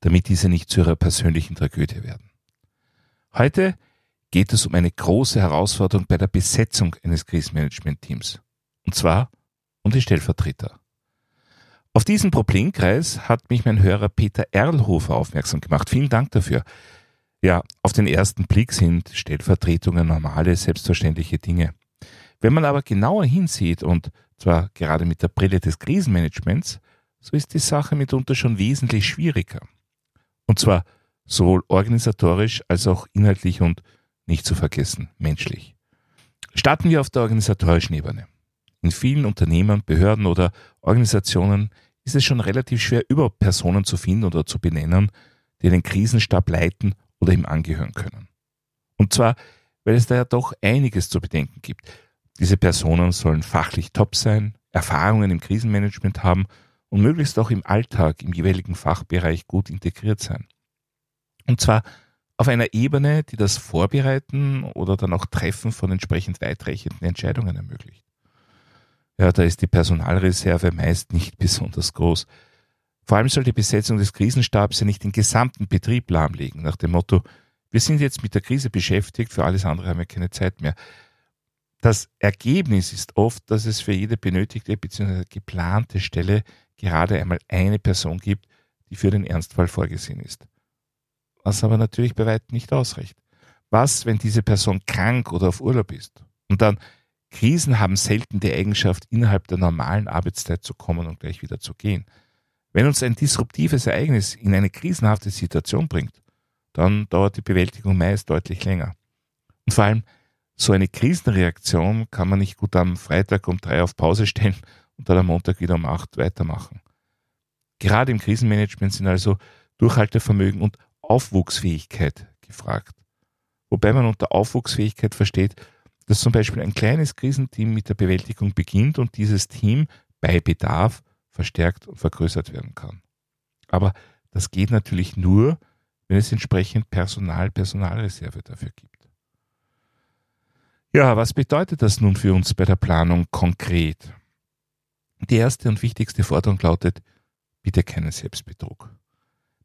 damit diese nicht zu ihrer persönlichen Tragödie werden. Heute geht es um eine große Herausforderung bei der Besetzung eines Krisenmanagement-Teams. Und zwar um die Stellvertreter. Auf diesen Problemkreis hat mich mein Hörer Peter Erlhofer aufmerksam gemacht. Vielen Dank dafür. Ja, auf den ersten Blick sind Stellvertretungen normale, selbstverständliche Dinge. Wenn man aber genauer hinsieht und zwar gerade mit der Brille des Krisenmanagements, so ist die Sache mitunter schon wesentlich schwieriger. Und zwar sowohl organisatorisch als auch inhaltlich und nicht zu vergessen menschlich. Starten wir auf der organisatorischen Ebene. In vielen Unternehmen, Behörden oder Organisationen ist es schon relativ schwer, überhaupt Personen zu finden oder zu benennen, die den Krisenstab leiten oder ihm angehören können. Und zwar, weil es da ja doch einiges zu bedenken gibt. Diese Personen sollen fachlich top sein, Erfahrungen im Krisenmanagement haben und möglichst auch im Alltag im jeweiligen Fachbereich gut integriert sein. Und zwar auf einer Ebene, die das Vorbereiten oder dann auch Treffen von entsprechend weitreichenden Entscheidungen ermöglicht. Ja, da ist die Personalreserve meist nicht besonders groß. Vor allem soll die Besetzung des Krisenstabs ja nicht den gesamten Betrieb lahmlegen, nach dem Motto, wir sind jetzt mit der Krise beschäftigt, für alles andere haben wir keine Zeit mehr. Das Ergebnis ist oft, dass es für jede benötigte bzw. geplante Stelle gerade einmal eine Person gibt, die für den Ernstfall vorgesehen ist. Was aber natürlich bei weitem nicht ausreicht. Was, wenn diese Person krank oder auf Urlaub ist? Und dann, Krisen haben selten die Eigenschaft, innerhalb der normalen Arbeitszeit zu kommen und gleich wieder zu gehen. Wenn uns ein disruptives Ereignis in eine krisenhafte Situation bringt, dann dauert die Bewältigung meist deutlich länger. Und vor allem, so eine Krisenreaktion kann man nicht gut am Freitag um drei auf Pause stellen und dann am Montag wieder um acht weitermachen. Gerade im Krisenmanagement sind also Durchhaltevermögen und Aufwuchsfähigkeit gefragt. Wobei man unter Aufwuchsfähigkeit versteht, dass zum Beispiel ein kleines Krisenteam mit der Bewältigung beginnt und dieses Team bei Bedarf verstärkt und vergrößert werden kann. Aber das geht natürlich nur, wenn es entsprechend Personal, Personalreserve dafür gibt. Ja, was bedeutet das nun für uns bei der Planung konkret? Die erste und wichtigste Forderung lautet, bitte keinen Selbstbetrug.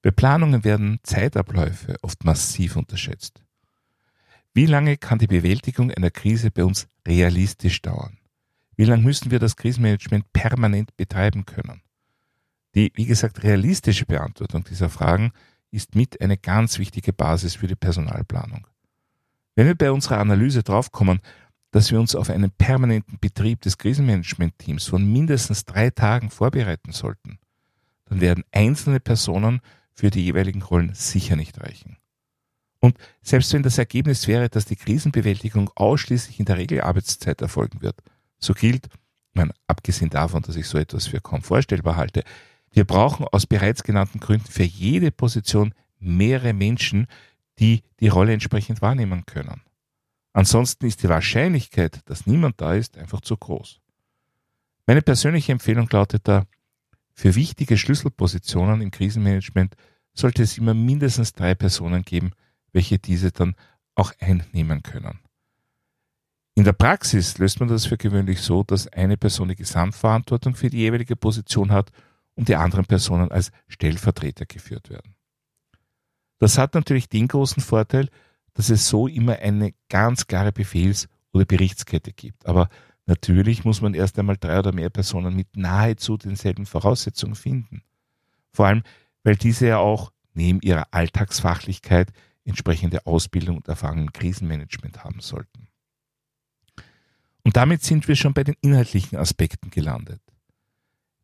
Bei Planungen werden Zeitabläufe oft massiv unterschätzt. Wie lange kann die Bewältigung einer Krise bei uns realistisch dauern? Wie lange müssen wir das Krisenmanagement permanent betreiben können? Die, wie gesagt, realistische Beantwortung dieser Fragen ist mit eine ganz wichtige Basis für die Personalplanung. Wenn wir bei unserer Analyse draufkommen, dass wir uns auf einen permanenten Betrieb des Krisenmanagement-Teams von mindestens drei Tagen vorbereiten sollten, dann werden einzelne Personen für die jeweiligen Rollen sicher nicht reichen. Und selbst wenn das Ergebnis wäre, dass die Krisenbewältigung ausschließlich in der Regelarbeitszeit erfolgen wird, so gilt, meine, abgesehen davon, dass ich so etwas für kaum vorstellbar halte, wir brauchen aus bereits genannten Gründen für jede Position mehrere Menschen, die die Rolle entsprechend wahrnehmen können. Ansonsten ist die Wahrscheinlichkeit, dass niemand da ist, einfach zu groß. Meine persönliche Empfehlung lautet da, für wichtige Schlüsselpositionen im Krisenmanagement sollte es immer mindestens drei Personen geben, welche diese dann auch einnehmen können. In der Praxis löst man das für gewöhnlich so, dass eine Person die Gesamtverantwortung für die jeweilige Position hat und die anderen Personen als Stellvertreter geführt werden. Das hat natürlich den großen Vorteil, dass es so immer eine ganz klare Befehls- oder Berichtskette gibt. Aber natürlich muss man erst einmal drei oder mehr Personen mit nahezu denselben Voraussetzungen finden. Vor allem, weil diese ja auch neben ihrer Alltagsfachlichkeit entsprechende Ausbildung und Erfahrung im Krisenmanagement haben sollten. Und damit sind wir schon bei den inhaltlichen Aspekten gelandet.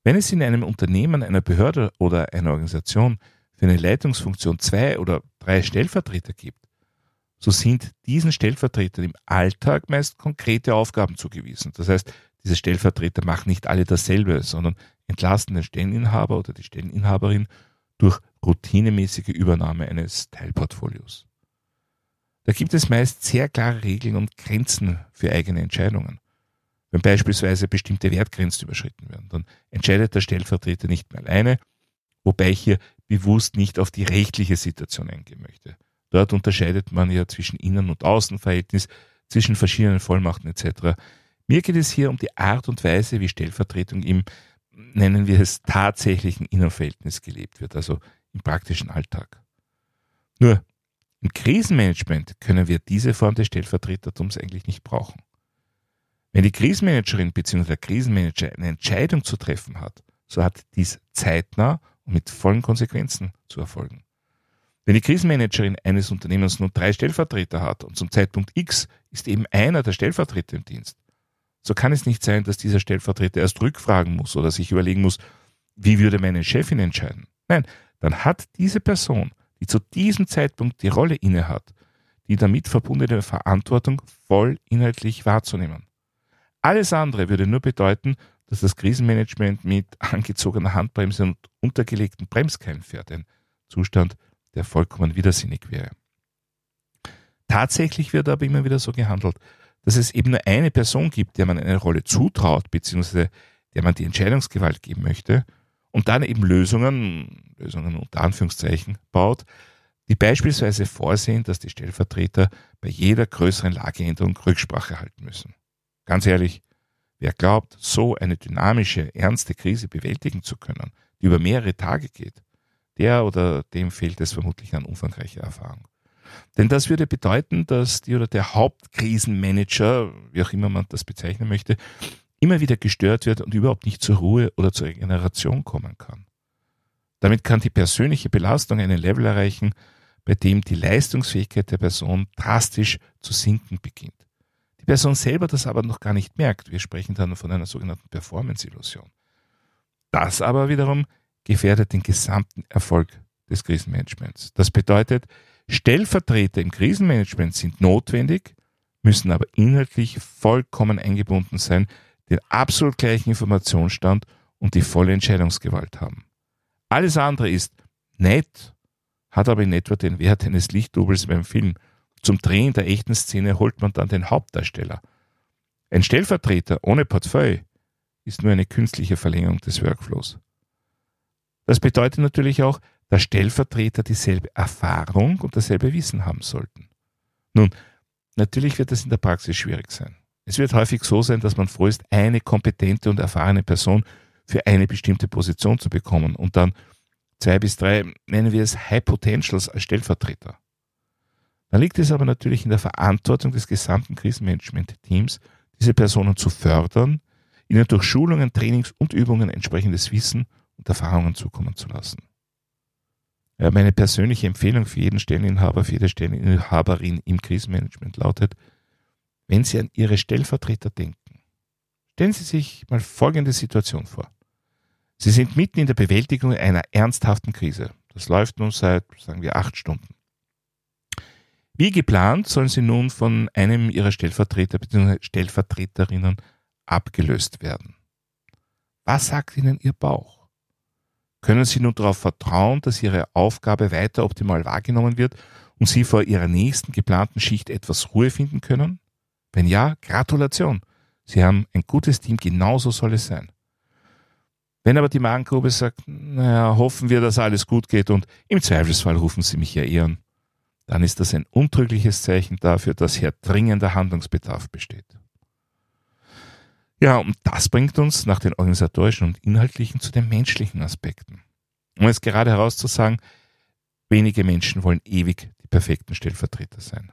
Wenn es in einem Unternehmen, einer Behörde oder einer Organisation für eine Leitungsfunktion zwei oder drei Stellvertreter gibt, so sind diesen Stellvertretern im Alltag meist konkrete Aufgaben zugewiesen. Das heißt, diese Stellvertreter machen nicht alle dasselbe, sondern entlasten den Stelleninhaber oder die Stelleninhaberin durch routinemäßige Übernahme eines Teilportfolios. Da gibt es meist sehr klare Regeln und Grenzen für eigene Entscheidungen. Wenn beispielsweise bestimmte Wertgrenzen überschritten werden, dann entscheidet der Stellvertreter nicht mehr alleine, wobei ich hier bewusst nicht auf die rechtliche Situation eingehen möchte. Dort unterscheidet man ja zwischen Innen- und Außenverhältnis, zwischen verschiedenen Vollmachten etc. Mir geht es hier um die Art und Weise, wie Stellvertretung im, nennen wir es, tatsächlichen Innenverhältnis gelebt wird, also im praktischen Alltag. Nur im Krisenmanagement können wir diese Form des Stellvertretertums eigentlich nicht brauchen. Wenn die Krisenmanagerin bzw. der Krisenmanager eine Entscheidung zu treffen hat, so hat dies zeitnah und mit vollen Konsequenzen zu erfolgen. Wenn die Krisenmanagerin eines Unternehmens nur drei Stellvertreter hat und zum Zeitpunkt X ist eben einer der Stellvertreter im Dienst, so kann es nicht sein, dass dieser Stellvertreter erst rückfragen muss oder sich überlegen muss, wie würde meine Chefin entscheiden. Nein, dann hat diese Person, die zu diesem Zeitpunkt die Rolle innehat, die damit verbundene Verantwortung voll inhaltlich wahrzunehmen. Alles andere würde nur bedeuten, dass das Krisenmanagement mit angezogener Handbremse und untergelegten Bremskeilen fährt. Ein Zustand, der vollkommen widersinnig wäre. Tatsächlich wird aber immer wieder so gehandelt, dass es eben nur eine Person gibt, der man eine Rolle zutraut, beziehungsweise der man die Entscheidungsgewalt geben möchte und dann eben Lösungen, Lösungen unter Anführungszeichen, baut, die beispielsweise vorsehen, dass die Stellvertreter bei jeder größeren Lageänderung Rücksprache halten müssen. Ganz ehrlich, wer glaubt, so eine dynamische, ernste Krise bewältigen zu können, die über mehrere Tage geht, der oder dem fehlt es vermutlich an umfangreicher Erfahrung. Denn das würde bedeuten, dass die oder der Hauptkrisenmanager, wie auch immer man das bezeichnen möchte, immer wieder gestört wird und überhaupt nicht zur Ruhe oder zur Regeneration kommen kann. Damit kann die persönliche Belastung einen Level erreichen, bei dem die Leistungsfähigkeit der Person drastisch zu sinken beginnt. Die Person selber das aber noch gar nicht merkt. Wir sprechen dann von einer sogenannten Performance-Illusion. Das aber wiederum gefährdet den gesamten Erfolg des Krisenmanagements. Das bedeutet, Stellvertreter im Krisenmanagement sind notwendig, müssen aber inhaltlich vollkommen eingebunden sein, den absolut gleichen Informationsstand und die volle Entscheidungsgewalt haben. Alles andere ist nett, hat aber in etwa den Wert eines Lichtdubels beim Film. Zum Drehen der echten Szene holt man dann den Hauptdarsteller. Ein Stellvertreter ohne Portfolio ist nur eine künstliche Verlängerung des Workflows. Das bedeutet natürlich auch, dass Stellvertreter dieselbe Erfahrung und dasselbe Wissen haben sollten. Nun, natürlich wird das in der Praxis schwierig sein. Es wird häufig so sein, dass man froh ist, eine kompetente und erfahrene Person für eine bestimmte Position zu bekommen und dann zwei bis drei, nennen wir es High Potentials als Stellvertreter. Dann liegt es aber natürlich in der Verantwortung des gesamten Krisenmanagement-Teams, diese Personen zu fördern, ihnen durch Schulungen, Trainings und Übungen entsprechendes Wissen und Erfahrungen zukommen zu lassen. Ja, meine persönliche Empfehlung für jeden Stelleninhaber, für jede Stelleninhaberin im Krisenmanagement lautet, wenn Sie an Ihre Stellvertreter denken, stellen Sie sich mal folgende Situation vor. Sie sind mitten in der Bewältigung einer ernsthaften Krise. Das läuft nun seit, sagen wir, acht Stunden. Wie geplant sollen Sie nun von einem Ihrer Stellvertreter bzw. Stellvertreterinnen abgelöst werden. Was sagt Ihnen Ihr Bauch? Können Sie nun darauf vertrauen, dass Ihre Aufgabe weiter optimal wahrgenommen wird und Sie vor Ihrer nächsten geplanten Schicht etwas Ruhe finden können? Wenn ja, Gratulation. Sie haben ein gutes Team, genauso soll es sein. Wenn aber die Magengrube sagt, naja, hoffen wir, dass alles gut geht und im Zweifelsfall rufen Sie mich ja ehren, dann ist das ein untrügliches Zeichen dafür, dass hier dringender Handlungsbedarf besteht. Ja, und das bringt uns nach den organisatorischen und inhaltlichen zu den menschlichen Aspekten. Um es gerade herauszusagen, wenige Menschen wollen ewig die perfekten Stellvertreter sein.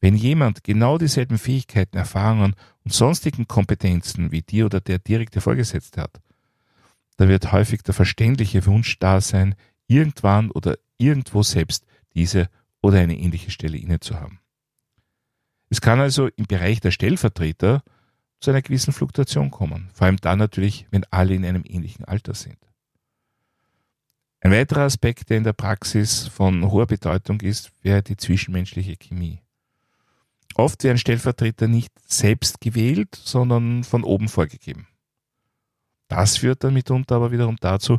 Wenn jemand genau dieselben Fähigkeiten, Erfahrungen und sonstigen Kompetenzen wie die oder der direkte Vorgesetzte hat, dann wird häufig der verständliche Wunsch da sein, irgendwann oder irgendwo selbst diese oder eine ähnliche Stelle inne zu haben. Es kann also im Bereich der Stellvertreter zu einer gewissen Fluktuation kommen. Vor allem dann natürlich, wenn alle in einem ähnlichen Alter sind. Ein weiterer Aspekt, der in der Praxis von hoher Bedeutung ist, wäre die zwischenmenschliche Chemie. Oft werden Stellvertreter nicht selbst gewählt, sondern von oben vorgegeben. Das führt dann mitunter aber wiederum dazu,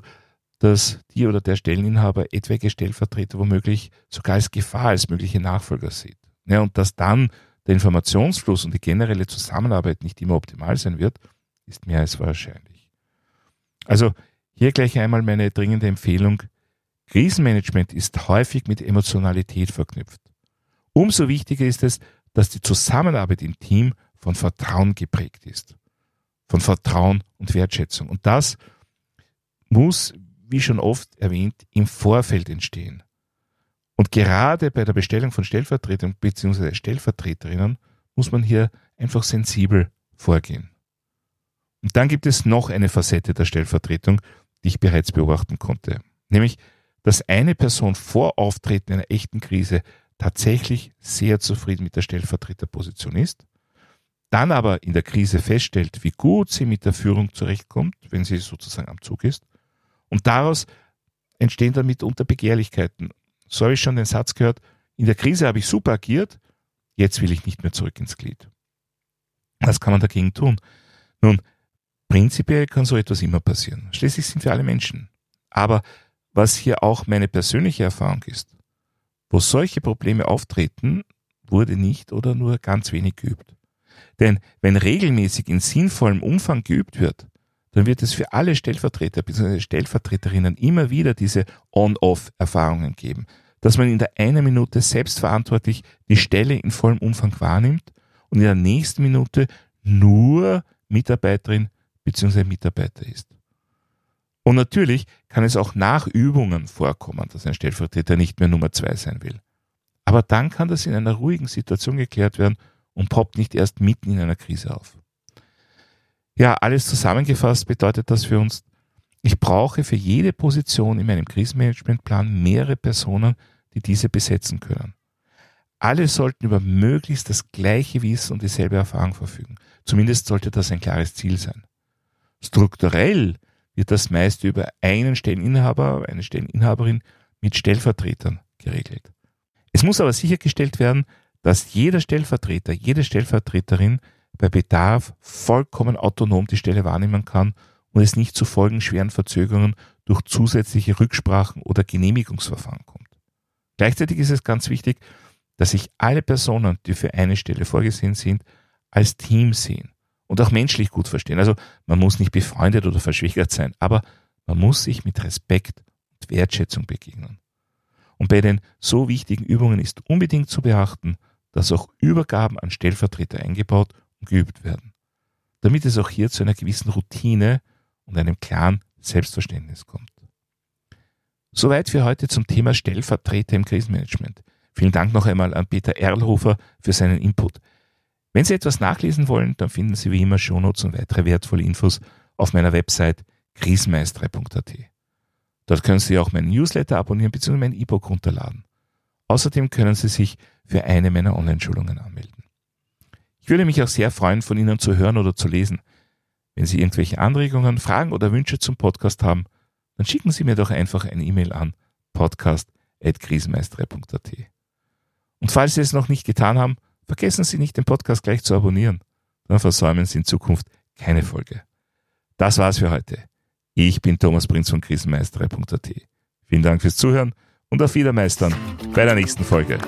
dass die oder der Stelleninhaber etwaige Stellvertreter womöglich sogar als Gefahr, als mögliche Nachfolger sieht. Ja, und dass dann der Informationsfluss und die generelle Zusammenarbeit nicht immer optimal sein wird, ist mehr als wahrscheinlich. Also hier gleich einmal meine dringende Empfehlung. Krisenmanagement ist häufig mit Emotionalität verknüpft. Umso wichtiger ist es, dass die Zusammenarbeit im Team von Vertrauen geprägt ist. Von Vertrauen und Wertschätzung. Und das muss, wie schon oft erwähnt, im Vorfeld entstehen. Und gerade bei der Bestellung von Stellvertretern bzw. Stellvertreterinnen muss man hier einfach sensibel vorgehen. Und dann gibt es noch eine Facette der Stellvertretung, die ich bereits beobachten konnte. Nämlich, dass eine Person vor Auftreten einer echten Krise tatsächlich sehr zufrieden mit der Stellvertreterposition ist, dann aber in der Krise feststellt, wie gut sie mit der Führung zurechtkommt, wenn sie sozusagen am Zug ist, und daraus entstehen dann mitunter Begehrlichkeiten. So habe ich schon den Satz gehört, in der Krise habe ich super agiert, jetzt will ich nicht mehr zurück ins Glied. Was kann man dagegen tun? Nun, prinzipiell kann so etwas immer passieren. Schließlich sind wir alle Menschen. Aber was hier auch meine persönliche Erfahrung ist, wo solche Probleme auftreten, wurde nicht oder nur ganz wenig geübt. Denn wenn regelmäßig in sinnvollem Umfang geübt wird, dann wird es für alle Stellvertreter bzw. Stellvertreterinnen immer wieder diese On-Off-Erfahrungen geben, dass man in der einen Minute selbstverantwortlich die Stelle in vollem Umfang wahrnimmt und in der nächsten Minute nur Mitarbeiterin bzw. Mitarbeiter ist. Und natürlich kann es auch nach Übungen vorkommen, dass ein Stellvertreter nicht mehr Nummer zwei sein will. Aber dann kann das in einer ruhigen Situation geklärt werden und poppt nicht erst mitten in einer Krise auf. Ja, alles zusammengefasst bedeutet das für uns, ich brauche für jede Position in meinem Krisenmanagementplan mehrere Personen, die diese besetzen können. Alle sollten über möglichst das gleiche Wissen und dieselbe Erfahrung verfügen. Zumindest sollte das ein klares Ziel sein. Strukturell wird das meist über einen Stelleninhaber, eine Stelleninhaberin mit Stellvertretern geregelt. Es muss aber sichergestellt werden, dass jeder Stellvertreter, jede Stellvertreterin bei Bedarf vollkommen autonom die Stelle wahrnehmen kann und es nicht zu folgenschweren Verzögerungen durch zusätzliche Rücksprachen oder Genehmigungsverfahren kommt. Gleichzeitig ist es ganz wichtig, dass sich alle Personen, die für eine Stelle vorgesehen sind, als Team sehen und auch menschlich gut verstehen. Also man muss nicht befreundet oder verschwägert sein, aber man muss sich mit Respekt und Wertschätzung begegnen. Und bei den so wichtigen Übungen ist unbedingt zu beachten, dass auch Übergaben an Stellvertreter eingebaut geübt werden, damit es auch hier zu einer gewissen Routine und einem klaren Selbstverständnis kommt. Soweit für heute zum Thema Stellvertreter im Krisenmanagement. Vielen Dank noch einmal an Peter Erlhofer für seinen Input. Wenn Sie etwas nachlesen wollen, dann finden Sie wie immer Shownotes und weitere wertvolle Infos auf meiner Website krisenmeister.at. Dort können Sie auch meinen Newsletter abonnieren bzw. mein E-Book runterladen. Außerdem können Sie sich für eine meiner Online-Schulungen anmelden. Ich würde mich auch sehr freuen, von Ihnen zu hören oder zu lesen. Wenn Sie irgendwelche Anregungen, Fragen oder Wünsche zum Podcast haben, dann schicken Sie mir doch einfach eine E-Mail an podcast.krisenmeister.at. Und falls Sie es noch nicht getan haben, vergessen Sie nicht, den Podcast gleich zu abonnieren. Dann versäumen Sie in Zukunft keine Folge. Das war's für heute. Ich bin Thomas Prinz von krisenmeister.at. Vielen Dank fürs Zuhören und auf Wiedermeistern bei der nächsten Folge.